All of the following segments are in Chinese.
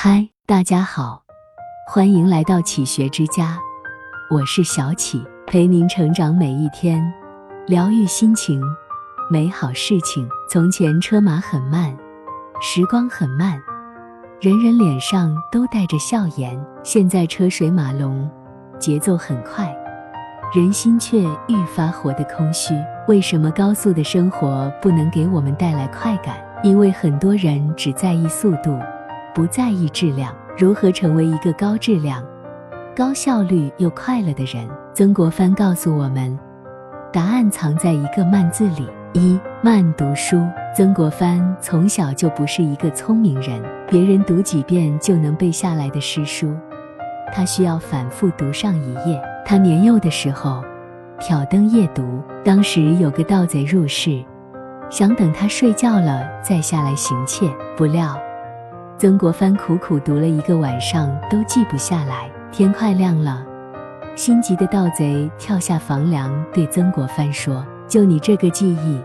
嗨，大家好，欢迎来到启学之家，我是小启，陪您成长每一天，疗愈心情，美好事情。从前车马很慢，时光很慢，人人脸上都带着笑颜。现在车水马龙，节奏很快，人心却愈发活得空虚。为什么高速的生活不能给我们带来快感？因为很多人只在意速度。不在意质量，如何成为一个高质量、高效率又快乐的人？曾国藩告诉我们，答案藏在一个“慢”字里。一慢读书。曾国藩从小就不是一个聪明人，别人读几遍就能背下来的诗书，他需要反复读上一页。他年幼的时候，挑灯夜读。当时有个盗贼入室，想等他睡觉了再下来行窃，不料。曾国藩苦苦读了一个晚上，都记不下来。天快亮了，心急的盗贼跳下房梁，对曾国藩说：“就你这个记忆，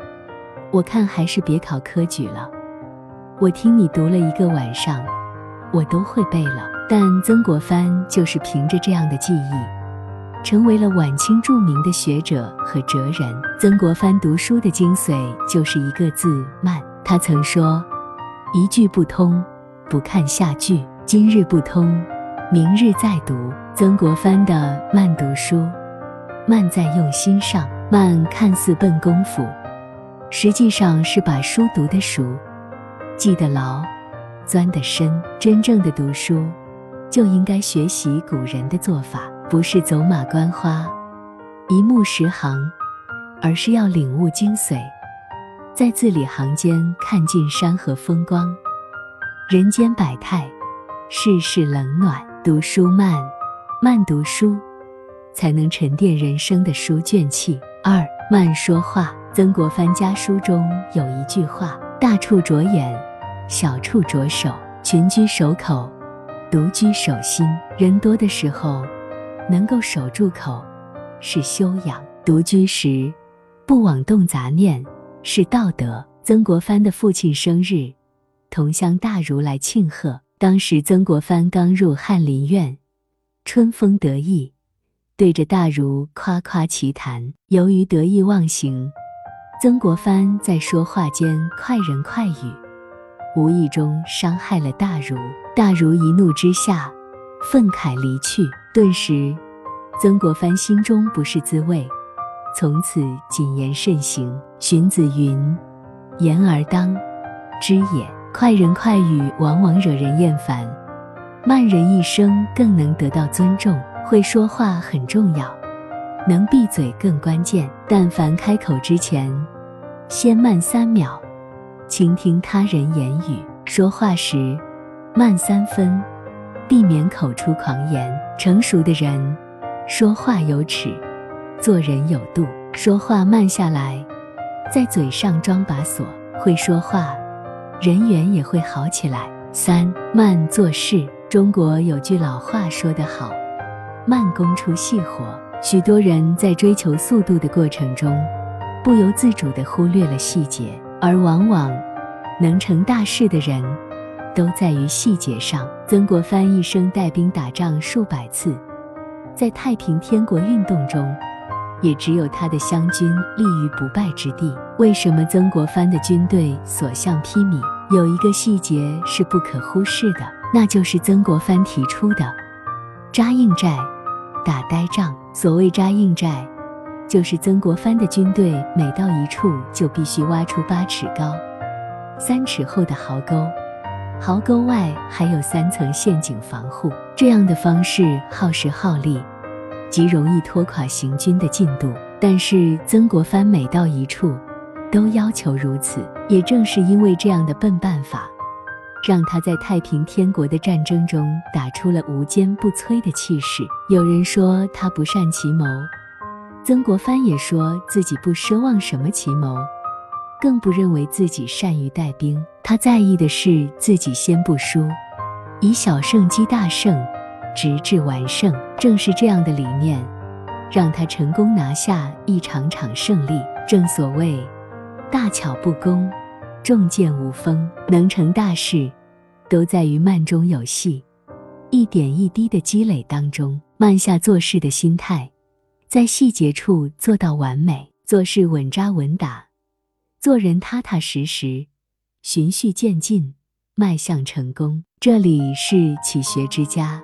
我看还是别考科举了。我听你读了一个晚上，我都会背了。”但曾国藩就是凭着这样的记忆，成为了晚清著名的学者和哲人。曾国藩读书的精髓就是一个字慢。他曾说：“一句不通。”不看下句，今日不通，明日再读。曾国藩的慢读书，慢在用心上。慢看似笨功夫，实际上是把书读得熟，记得牢，钻得深。真正的读书，就应该学习古人的做法，不是走马观花，一目十行，而是要领悟精髓，在字里行间看尽山河风光。人间百态，世事冷暖。读书慢，慢读书，才能沉淀人生的书卷气。二慢说话。曾国藩家书中有一句话：“大处着眼，小处着手，群居守口，独居守心。”人多的时候，能够守住口，是修养；独居时，不妄动杂念，是道德。曾国藩的父亲生日。同乡大儒来庆贺，当时曾国藩刚入翰林院，春风得意，对着大儒夸夸其谈。由于得意忘形，曾国藩在说话间快人快语，无意中伤害了大儒。大儒一怒之下，愤慨离去。顿时，曾国藩心中不是滋味，从此谨言慎行。荀子云：“言而当知也。”快人快语往往惹人厌烦，慢人一生更能得到尊重。会说话很重要，能闭嘴更关键。但凡开口之前，先慢三秒，倾听他人言语。说话时慢三分，避免口出狂言。成熟的人说话有尺，做人有度。说话慢下来，在嘴上装把锁。会说话。人缘也会好起来。三慢做事。中国有句老话说得好：“慢工出细活。”许多人在追求速度的过程中，不由自主地忽略了细节，而往往能成大事的人，都在于细节上。曾国藩一生带兵打仗数百次，在太平天国运动中，也只有他的湘军立于不败之地。为什么曾国藩的军队所向披靡？有一个细节是不可忽视的，那就是曾国藩提出的“扎硬寨，打呆仗”。所谓“扎硬寨”，就是曾国藩的军队每到一处就必须挖出八尺高、三尺厚的壕沟，壕沟外还有三层陷阱防护。这样的方式耗时耗力，极容易拖垮行军的进度。但是曾国藩每到一处，都要求如此，也正是因为这样的笨办法，让他在太平天国的战争中打出了无坚不摧的气势。有人说他不善奇谋，曾国藩也说自己不奢望什么奇谋，更不认为自己善于带兵。他在意的是自己先不输，以小胜击大胜，直至完胜。正是这样的理念，让他成功拿下一场场胜利。正所谓。大巧不工，重剑无锋，能成大事，都在于慢中有细，一点一滴的积累当中，慢下做事的心态，在细节处做到完美，做事稳扎稳打，做人踏踏实实，循序渐进，迈向成功。这里是启学之家，